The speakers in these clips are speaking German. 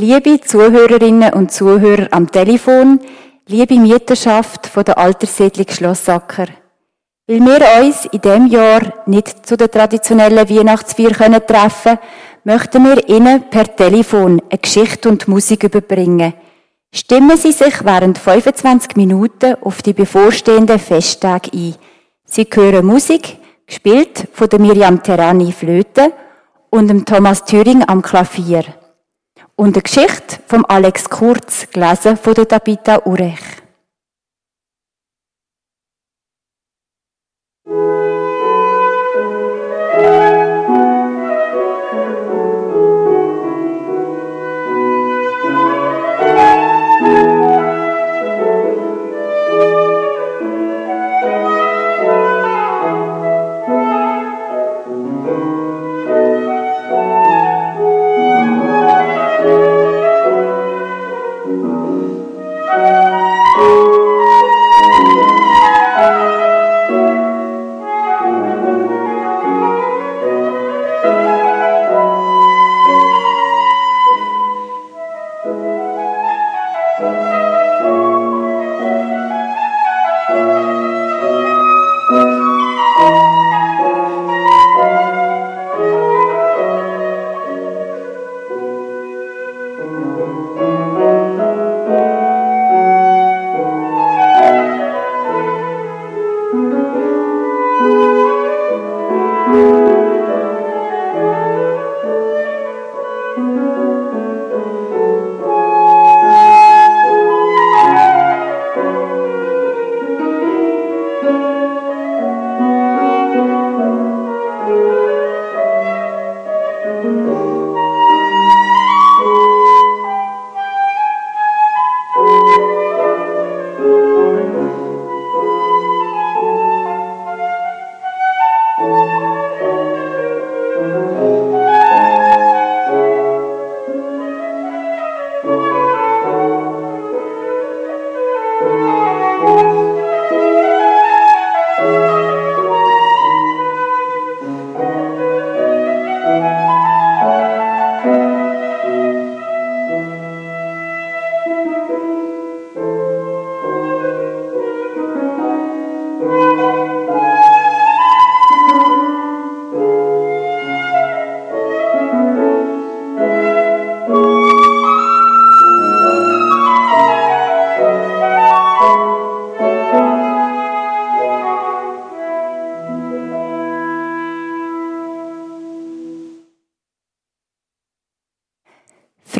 Liebe Zuhörerinnen und Zuhörer am Telefon, liebe Mieterschaft von der Alterssiedlung Schlossacker. Weil wir uns in dem Jahr nicht zu der traditionellen Weihnachtsfeier können treffen, möchten wir Ihnen per Telefon eine Geschichte und Musik überbringen. Stimmen Sie sich während 25 Minuten auf die bevorstehenden Festtage ein. Sie hören Musik, gespielt von der Miriam Terani Flöte und dem Thomas Thüring am Klavier. Und eine Geschichte von Alex Kurz, gelesen von der Tabitha Urech.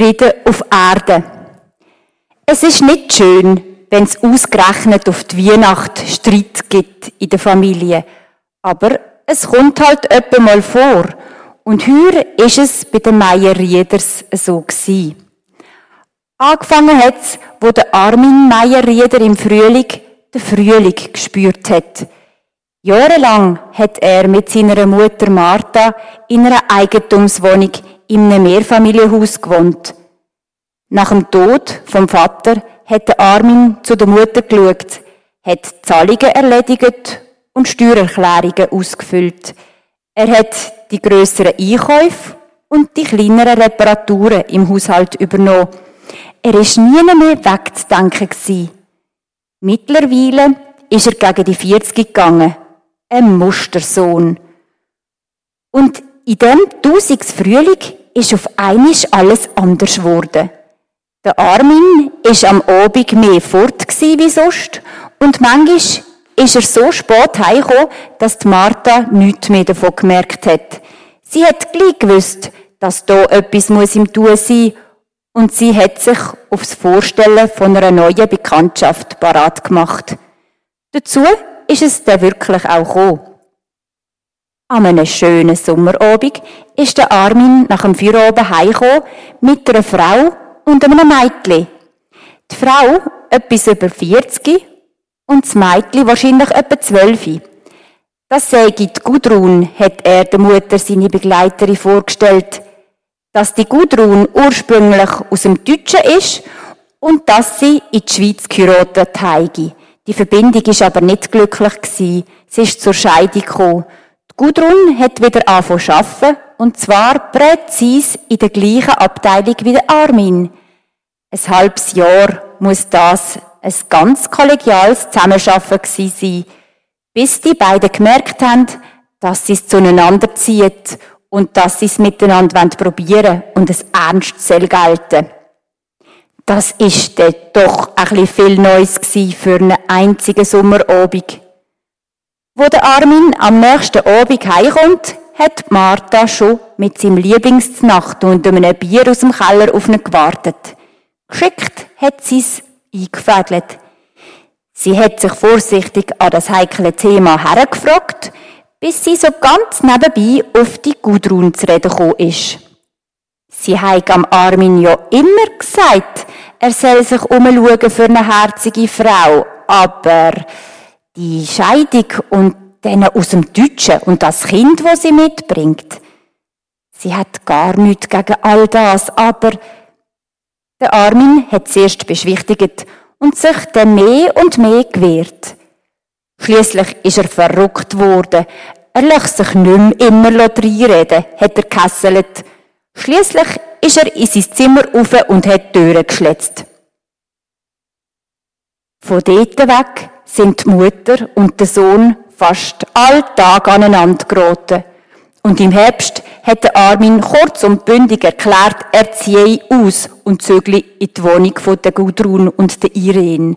Frieden auf Erde. Es ist nicht schön, wenn es ausgerechnet auf die Weihnacht Streit gibt in der Familie. Aber es kommt halt öppe mal vor. Und heuer ist es bei den Meier-Rieders so gewesen. Angefangen hat's, wo der Armin Meier-Rieder im Frühling den Frühling gespürt hat. Jahrelang hat er mit seiner Mutter Martha in einer Eigentumswohnung in einem Mehrfamilienhaus gewohnt. Nach dem Tod vom Vater hat Armin zu der Mutter geschaut, hat Zahlungen erledigt und Steuererklärungen ausgefüllt. Er hat die grösseren Einkäufe und die kleineren Reparaturen im Haushalt übernommen. Er ist nie mehr wegzudenken Mittlerweile ist er gegen die 40 gegangen. Ein Mustersohn. Und in dem Tausigsfrühling ist auf einmal alles anders geworden. Der Armin ist am Abend mehr fort wie sonst und manchmal ist er so spät heimgekommen, dass die Martha nichts mehr davon gemerkt hat. Sie hat gleich gewusst, dass da etwas muss im Tun sein und sie hat sich aufs Vorstellen von einer neuen Bekanntschaft parat gemacht. Dazu ist es dann wirklich auch gekommen. An einem schönen Sommerabend ist der Armin nach dem Feierabend heimgekommen mit einer Frau und einem Mädchen. Die Frau etwas über 40 und das Mädchen wahrscheinlich etwa 12. Das sei die Gudrun, hat er der Mutter seine Begleiterin vorgestellt. Dass die Gudrun ursprünglich aus dem Deutschen ist und dass sie in die Schweiz geheiratet habe. Die Verbindung ist aber nicht glücklich. Sie ist zur Scheidung gekommen. Gudrun hat wieder angefangen zu arbeiten und zwar präzise in der gleichen Abteilung wie der Armin. Ein halbes Jahr muss das ein ganz kollegiales gewesen sein, bis die beiden gemerkt haben, dass sie es zueinander zieht und dass sie es miteinander probieren wollen und es ernst soll gelten. Das ist dann doch ein bisschen viel Neues für einen einzigen Sommerabend. Wo der Armin am nächsten Abend heimkommt, hat Martha schon mit seinem Lieblingsnacht und einem Bier aus dem Keller auf ihn gewartet. Geschickt hat sie es eingefädelt. Sie hat sich vorsichtig an das heikle Thema hergefragt, bis sie so ganz nebenbei auf die Gudrun zu reden ist. Sie hat am Armin ja immer gesagt, er soll sich umschauen für eine herzige Frau, aber die Scheidung und dann aus dem Deutschen und das Kind, wo sie mitbringt, sie hat gar nichts gegen all das, aber der Armin hat zuerst beschwichtigt und sich dann mehr und mehr gewehrt. Schließlich ist er verrückt worden. Er lässt sich nicht mehr immer reinreden, hat er gekesselt. Schließlich ist er in sein Zimmer rauf und hat die Türen geschletzt. Von dort weg sind die Mutter und der Sohn fast all Tag aneinander geraten. Und im Herbst hat Armin kurz und bündig erklärt, er ziehe aus und zögle in die Wohnung von der Gudrun und der Irene.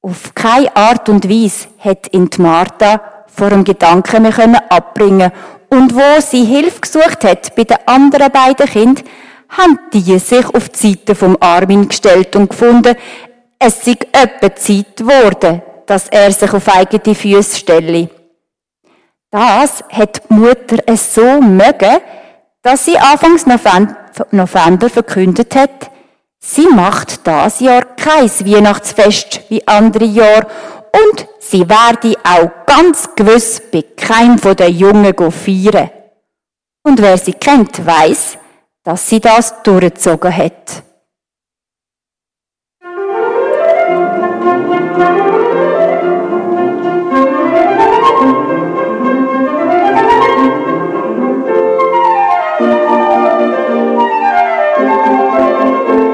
Auf keine Art und Weise hat ihn die Martha vor dem Gedanken mehr abbringen und wo sie Hilfe gesucht hat bei den anderen beiden Kindern, haben die sich auf die Seite vom Armin gestellt und gefunden, es sei öppe Zeit geworden, dass er sich auf eigene Füße stelle. Das hat die Mutter es so mögen, dass sie Anfangs November verkündet hat, sie macht das Jahr kein Weihnachtsfest wie andere Jahre und sie werde auch ganz gewiss bei keinem von den Jungen feiern. Und wer sie kennt, weiß, dass sie das durchgezogen hat. Thank you.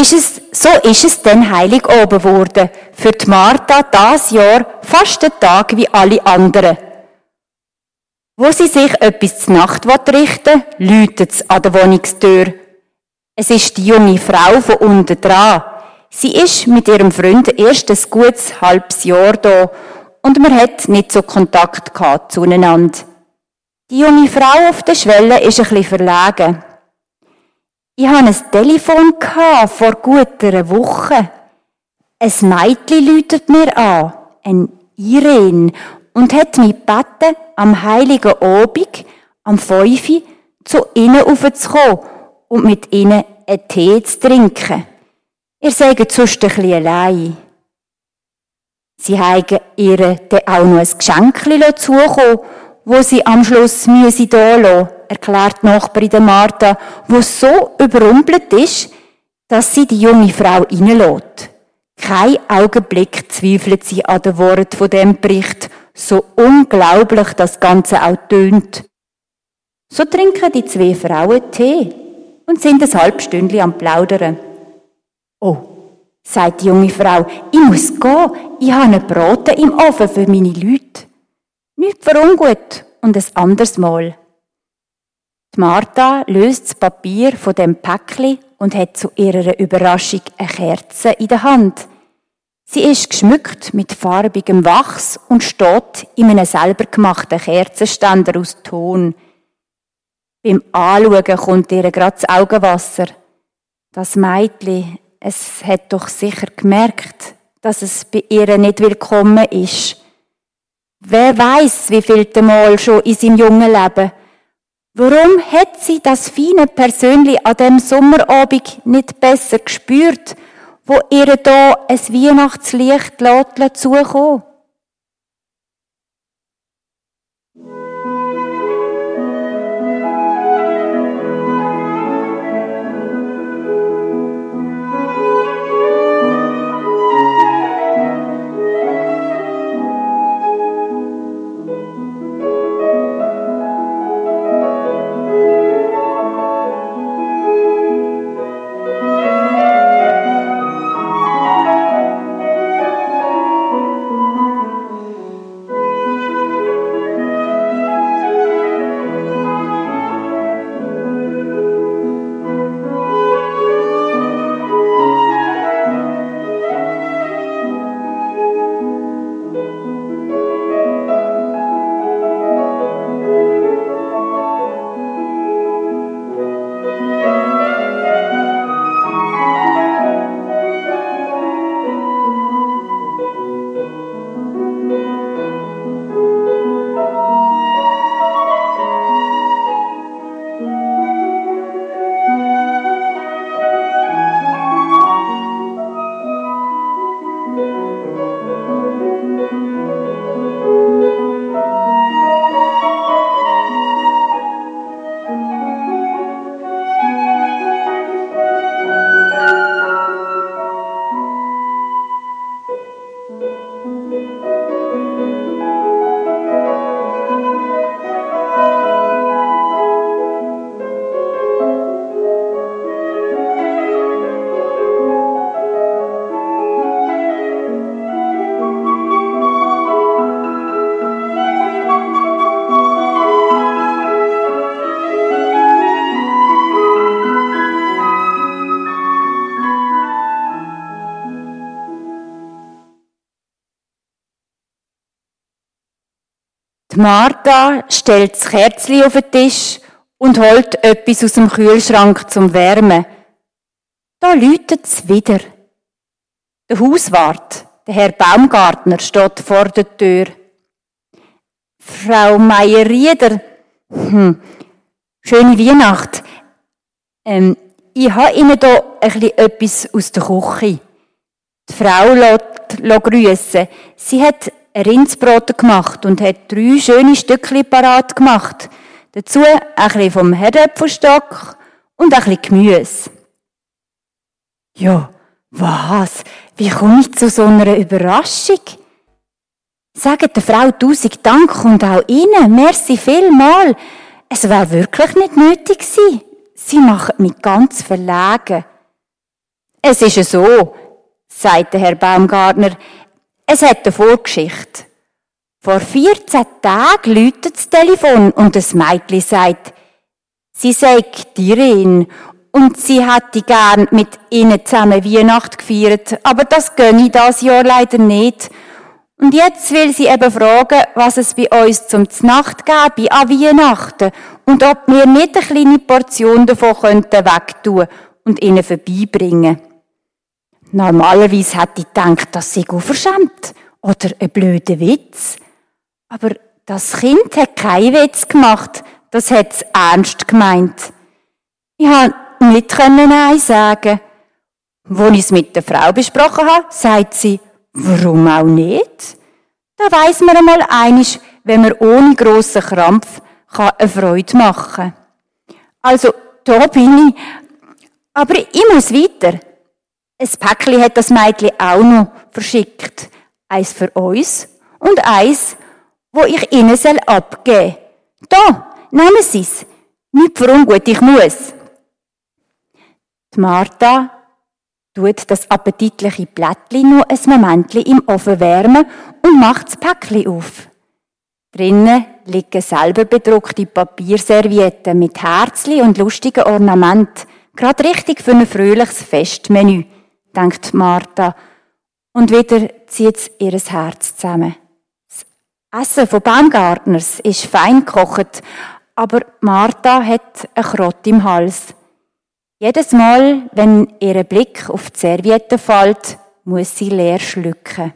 Ist es, so ist es dann heilig oben geworden. Für die Martha das Jahr fast der Tag wie alle anderen. Wo sie sich etwas zur Nacht richten will, läutet es an der Wohnungstür. Es ist die junge Frau von unten dran. Sie ist mit ihrem Freund erst ein gutes halbes Jahr da und man hat nicht so Kontakt gehabt zueinander. Die junge Frau auf der Schwelle ist ein bisschen verlegen. Ich hatte ein Telefon vor gut einer Woche. Ein Mädchen läutet mir an, ein Irene, und hat mich gebeten, am heiligen Abend, am 5 zu ihnen aufzukommen und mit ihnen einen Tee zu trinken. Ihr seid sonst ein bisschen allein. Sie haben ihr dann auch noch ein Geschenk zukommen, wo sie am Schluss müsse da lassen, erklärt die Nachbarin Martha, wo so überrumpelt ist, dass sie die junge Frau reinlässt. Kein Augenblick zweifelt sie an den Worten von dem Bericht, so unglaublich das Ganze auch tönt. So trinken die zwei Frauen Tee und sind ein halbes Stündchen am Plaudern. Oh, sagt die junge Frau, ich muss gehen, ich habe einen Braten im Ofen für meine Leute. Nicht für ungut und ein anderes Mal. Die Martha löst das Papier von dem Päckli und hat zu ihrer Überraschung eine Kerze in der Hand. Sie ist geschmückt mit farbigem Wachs und steht in einem selber gemachten Kerzenständer aus Ton. Beim Anschauen kommt ihr gerade das Augenwasser. Das Mädchen es hat doch sicher gemerkt, dass es bei ihr nicht willkommen ist. Wer weiß, wie viel Mal schon in seinem jungen Leben. Warum hat sie das feine Persönlich an dem Sommerabend nicht besser gespürt, wo ihr da ein Weihnachtslicht zukommen Martha stellt das Kerzchen auf den Tisch und holt etwas aus dem Kühlschrank zum Wärmen. Da läutet es wieder. Der Hauswart, der Herr Baumgartner, steht vor der Tür. Frau Meier-Rieder, hm, schöne Weihnacht. Ähm, ich habe Ihnen hier etwas aus der Küche. Die Frau lässt grüssen. Sie hat Rindsbraten gemacht und hat drei schöne Stückchen parat gemacht. Dazu ein bisschen vom Herdöpfelstock und ein bisschen Gemüse. Ja, was? Wie komme ich zu so einer Überraschung? Sagt der Frau tausend Dank und auch Ihnen, merci vielmal. Es wäre wirklich nicht nötig gewesen. Sie machen mich ganz verlegen. Es ist so, sagte Herr Baumgartner, es hat eine Vorgeschichte. Vor 14 Tagen läutet das Telefon und das Mädchen sagt, sie sei Tirin und sie hätte gern mit ihnen zusammen Weihnacht gefeiert, aber das gönne das Jahr leider nicht. Und jetzt will sie eben fragen, was es bei uns zum Nacht gäbe an Weihnachten und ob wir nicht eine kleine Portion davon könnten wegtun und ihnen vorbeibringen. Normalerweise hätte ich gedacht, das sei verschämt oder ein blöder Witz. Aber das Kind hat keinen Witz gemacht, das hat es ernst gemeint. Ich konnte nicht Nein sagen. Als ich es mit der Frau besprochen habe, sagt sie, warum auch nicht? Da weiss man einmal einisch, wenn man ohne grossen Krampf eine Freude machen kann. Also, da bin ich. Aber ich muss weiter. Ein Päckchen hat das Mädchen auch noch verschickt. Eins für uns und eins, wo ich Ihnen abgeben soll. Da, nehmen Sie es. Nicht für ungut, ich muss. Die Martha tut das appetitliche Blättchen nur ein Moment im Ofen wärmen und macht das Päckchen auf. Drinnen liegen selber bedruckte Papierservietten mit Herzli und lustigen Ornamenten. Gerade richtig für ein fröhliches Festmenü, denkt Martha. Und wieder zieht sie ihr Herz zusammen. Das Essen von Baumgartners ist fein gekocht, aber Martha hat ein Krott im Hals. Jedes Mal, wenn ihr Blick auf die Serviette fällt, muss sie leer schlucken.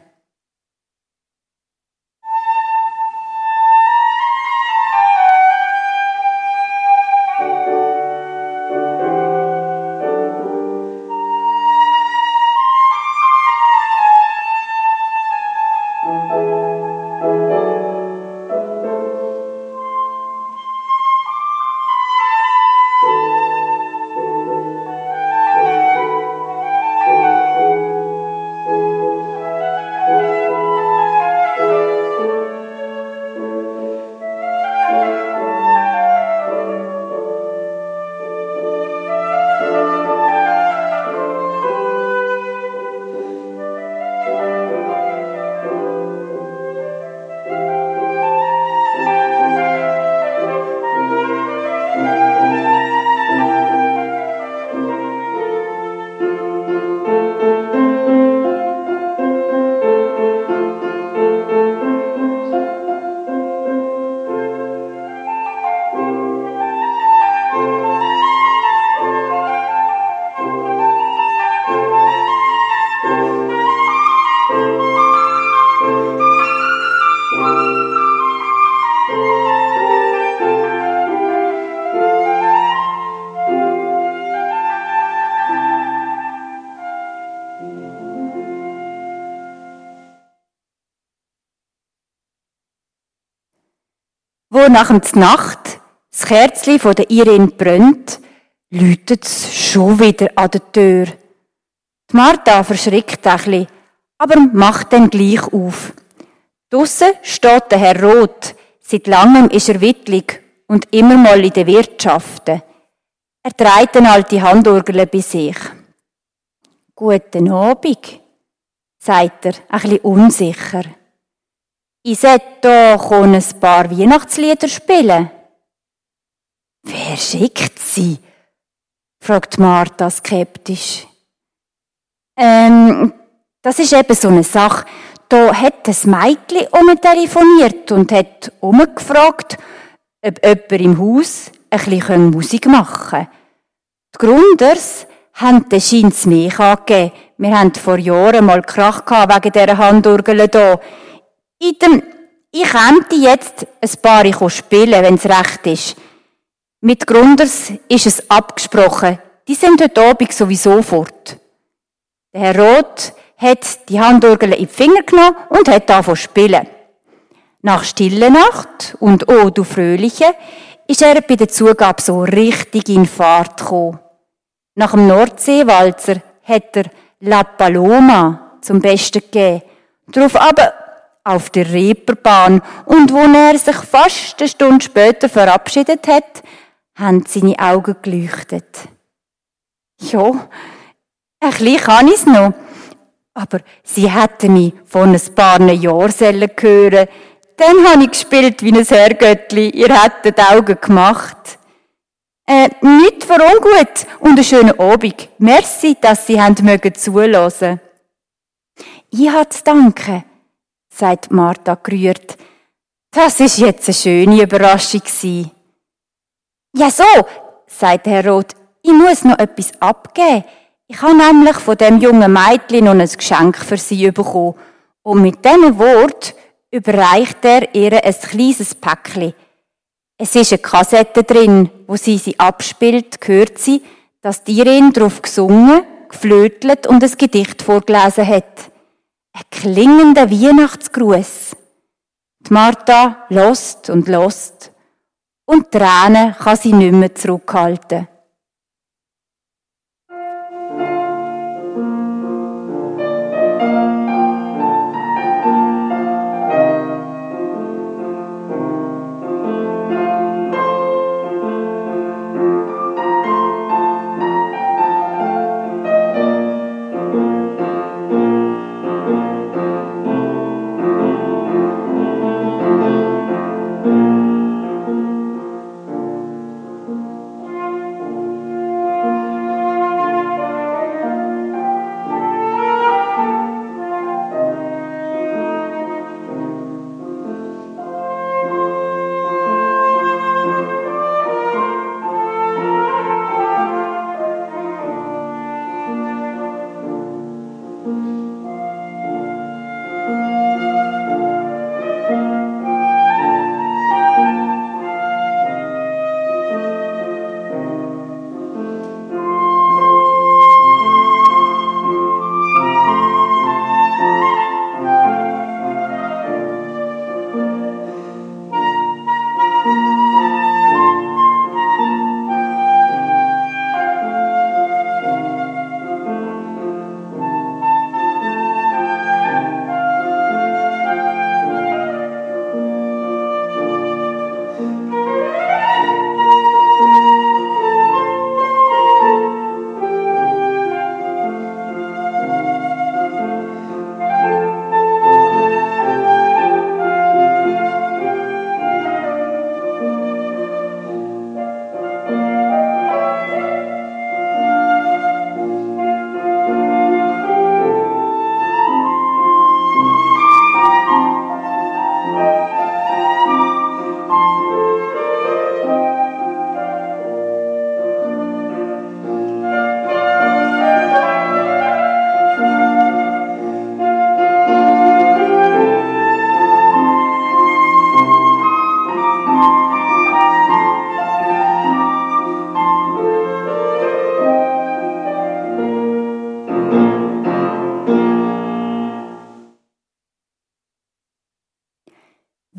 Nach der Nacht das Kerzli von der Irene brennt, läutet es schon wieder an der Tür. Die Martha verschrickt ein bisschen, aber macht dann gleich auf. Draussen steht der Herr Roth. Seit langem ist er wittlig und immer mal in den Wirtschaften. Er trägt eine alte Handorgel bei sich. Guten Abend, sagt er, ein bisschen unsicher. Ich sollte doch ein paar Weihnachtslieder spielen. Wer schickt sie? fragt Martha skeptisch. Ähm, das ist eben so eine Sache. Da hat das Mädchen telefoniert und hat umgefragt, ob jemand im Haus ein bisschen Musik machen kann. Die Grunders haben den Scheins mich angegeben. Wir haben vor Jahren mal Krach wegen dieser Handurgel hier. In dem, ich könnte jetzt ein paar spielen, wenn es recht ist. Mit Grunders ist es abgesprochen. Die sind heute Abend sowieso fort. Der Herr Roth hat die Handorgel in die Finger genommen und hat zu spielen. Nach Stille Nacht und Oh, du Fröhliche ist er bei der Zugabe so richtig in Fahrt gekommen. Nach dem Nordseewalzer hat er La Paloma zum Besten gegeben. Darauf aber auf der Reeperbahn und wo er sich fast eine Stunde später verabschiedet hat, haben seine Augen geleuchtet. Ja, Ein bisschen kann ich's noch. Aber sie hätte mich vor ein paar Jahren hören Dann habe ich gespielt wie ein Herrgöttli. Ihr hättet Augen gemacht. Äh, nicht für ungut und einen schönen Abend. Merci, dass Sie haben mögen zulassen. Ich habe zu danken, sagt Martha gerührt. Das ist jetzt eine schöne Überraschung gewesen. Ja so, sagt Herr Roth, ich muss noch etwas abgeben. Ich habe nämlich von dem jungen Mädchen noch ein Geschenk für sie bekommen. Und mit diesem Wort überreicht er ihr ein kleines Päckchen. Es ist eine Kassette drin, wo sie sie abspielt, hört sie, dass die Irene darauf gesungen, geflötelt und ein Gedicht vorgelesen hat. Ein klingender Weihnachtsgruß. Die Martha lost und lost und Tränen kann sie nicht mehr zurückhalten.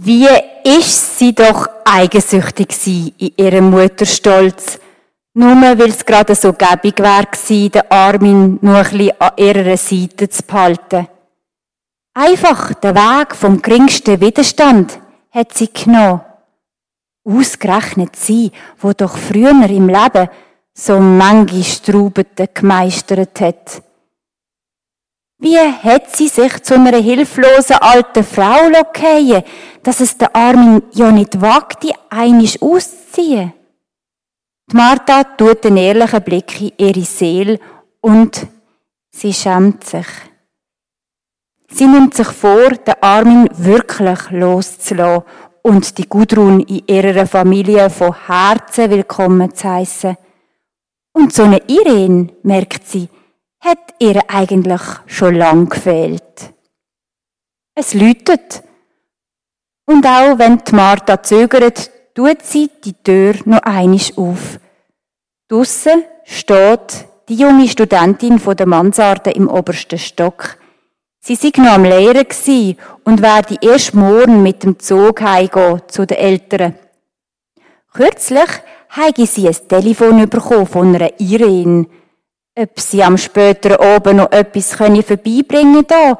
Wie ist sie doch eigensüchtig in ihrem Mutterstolz, nur weil es gerade so gäbig war, den Armin nur ein bisschen an ihrer Seite zu behalten. Einfach den Weg vom geringsten Widerstand hat sie genommen. Ausgerechnet sie, wo doch früher im Leben so manche Straubeten gemeistert hat. Wie hat sie sich zu einer hilflosen alten Frau fallen dass es der Armin ja nicht wagt, die einisch auszuziehen? Die Martha tut einen ehrlichen Blick in ihre Seele und sie schämt sich. Sie nimmt sich vor, den Armin wirklich loszulassen und die Gudrun in ihrer Familie von Herzen willkommen zu heissen. Und so eine Irene, merkt sie, hat ihr eigentlich schon lang gefehlt. Es läutet. Und auch wenn die Martha zögert, tut sie die Tür noch einisch auf. Draussen steht die junge Studentin von der Mansarde im obersten Stock. Sie sei noch am Lehren und werde erst morgen mit dem Zug heimgehen zu den Eltern. Kürzlich habe sie ein Telefon bekommen von einer Irene, ob sie am späteren Abend noch etwas vorbeibringen können.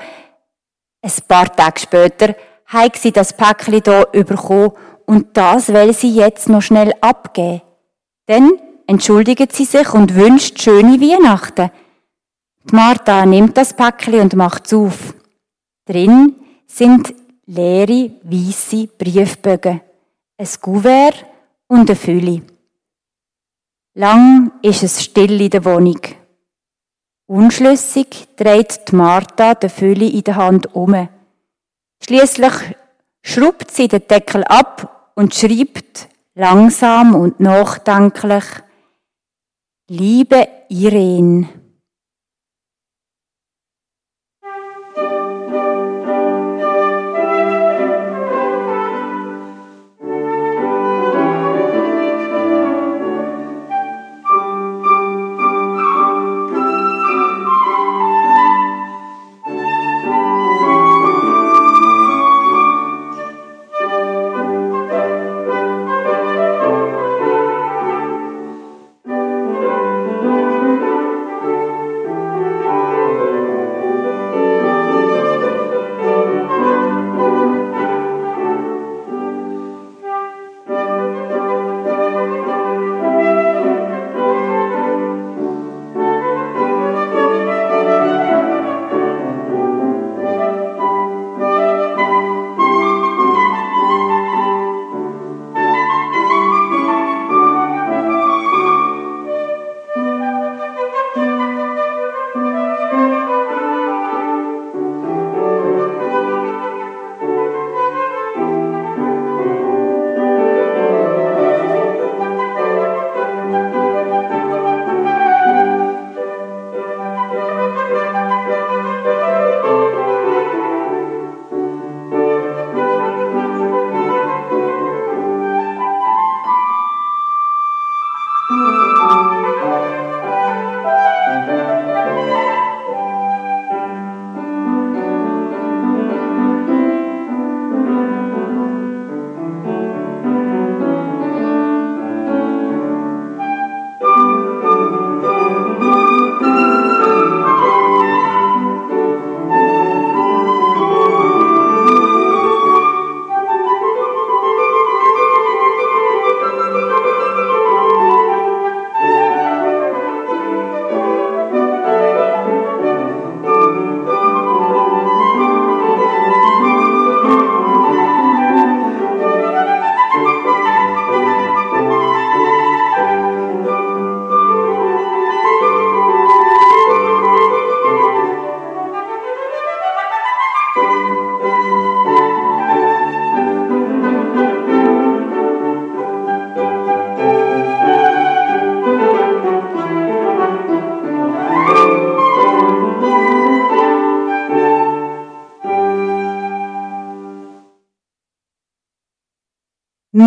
Ein paar Tage später hat sie das Päckchen hier bekommen und das will sie jetzt noch schnell abgeben. Dann entschuldigt sie sich und wünscht schöne Weihnachten. Die Martha nimmt das Päckchen und macht es auf. Drin sind leere, weisse Briefbögen, ein Kuvert und eine Fülle. Lang ist es still in der Wohnung. Unschlüssig dreht Martha die Fülle in der Hand um. Schließlich schrubbt sie den Deckel ab und schreibt langsam und nachdenklich Liebe Irene.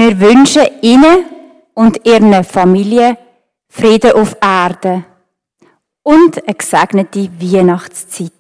Wir wünschen Ihnen und Ihren Familien Frieden auf Erde und eine gesegnete Weihnachtszeit.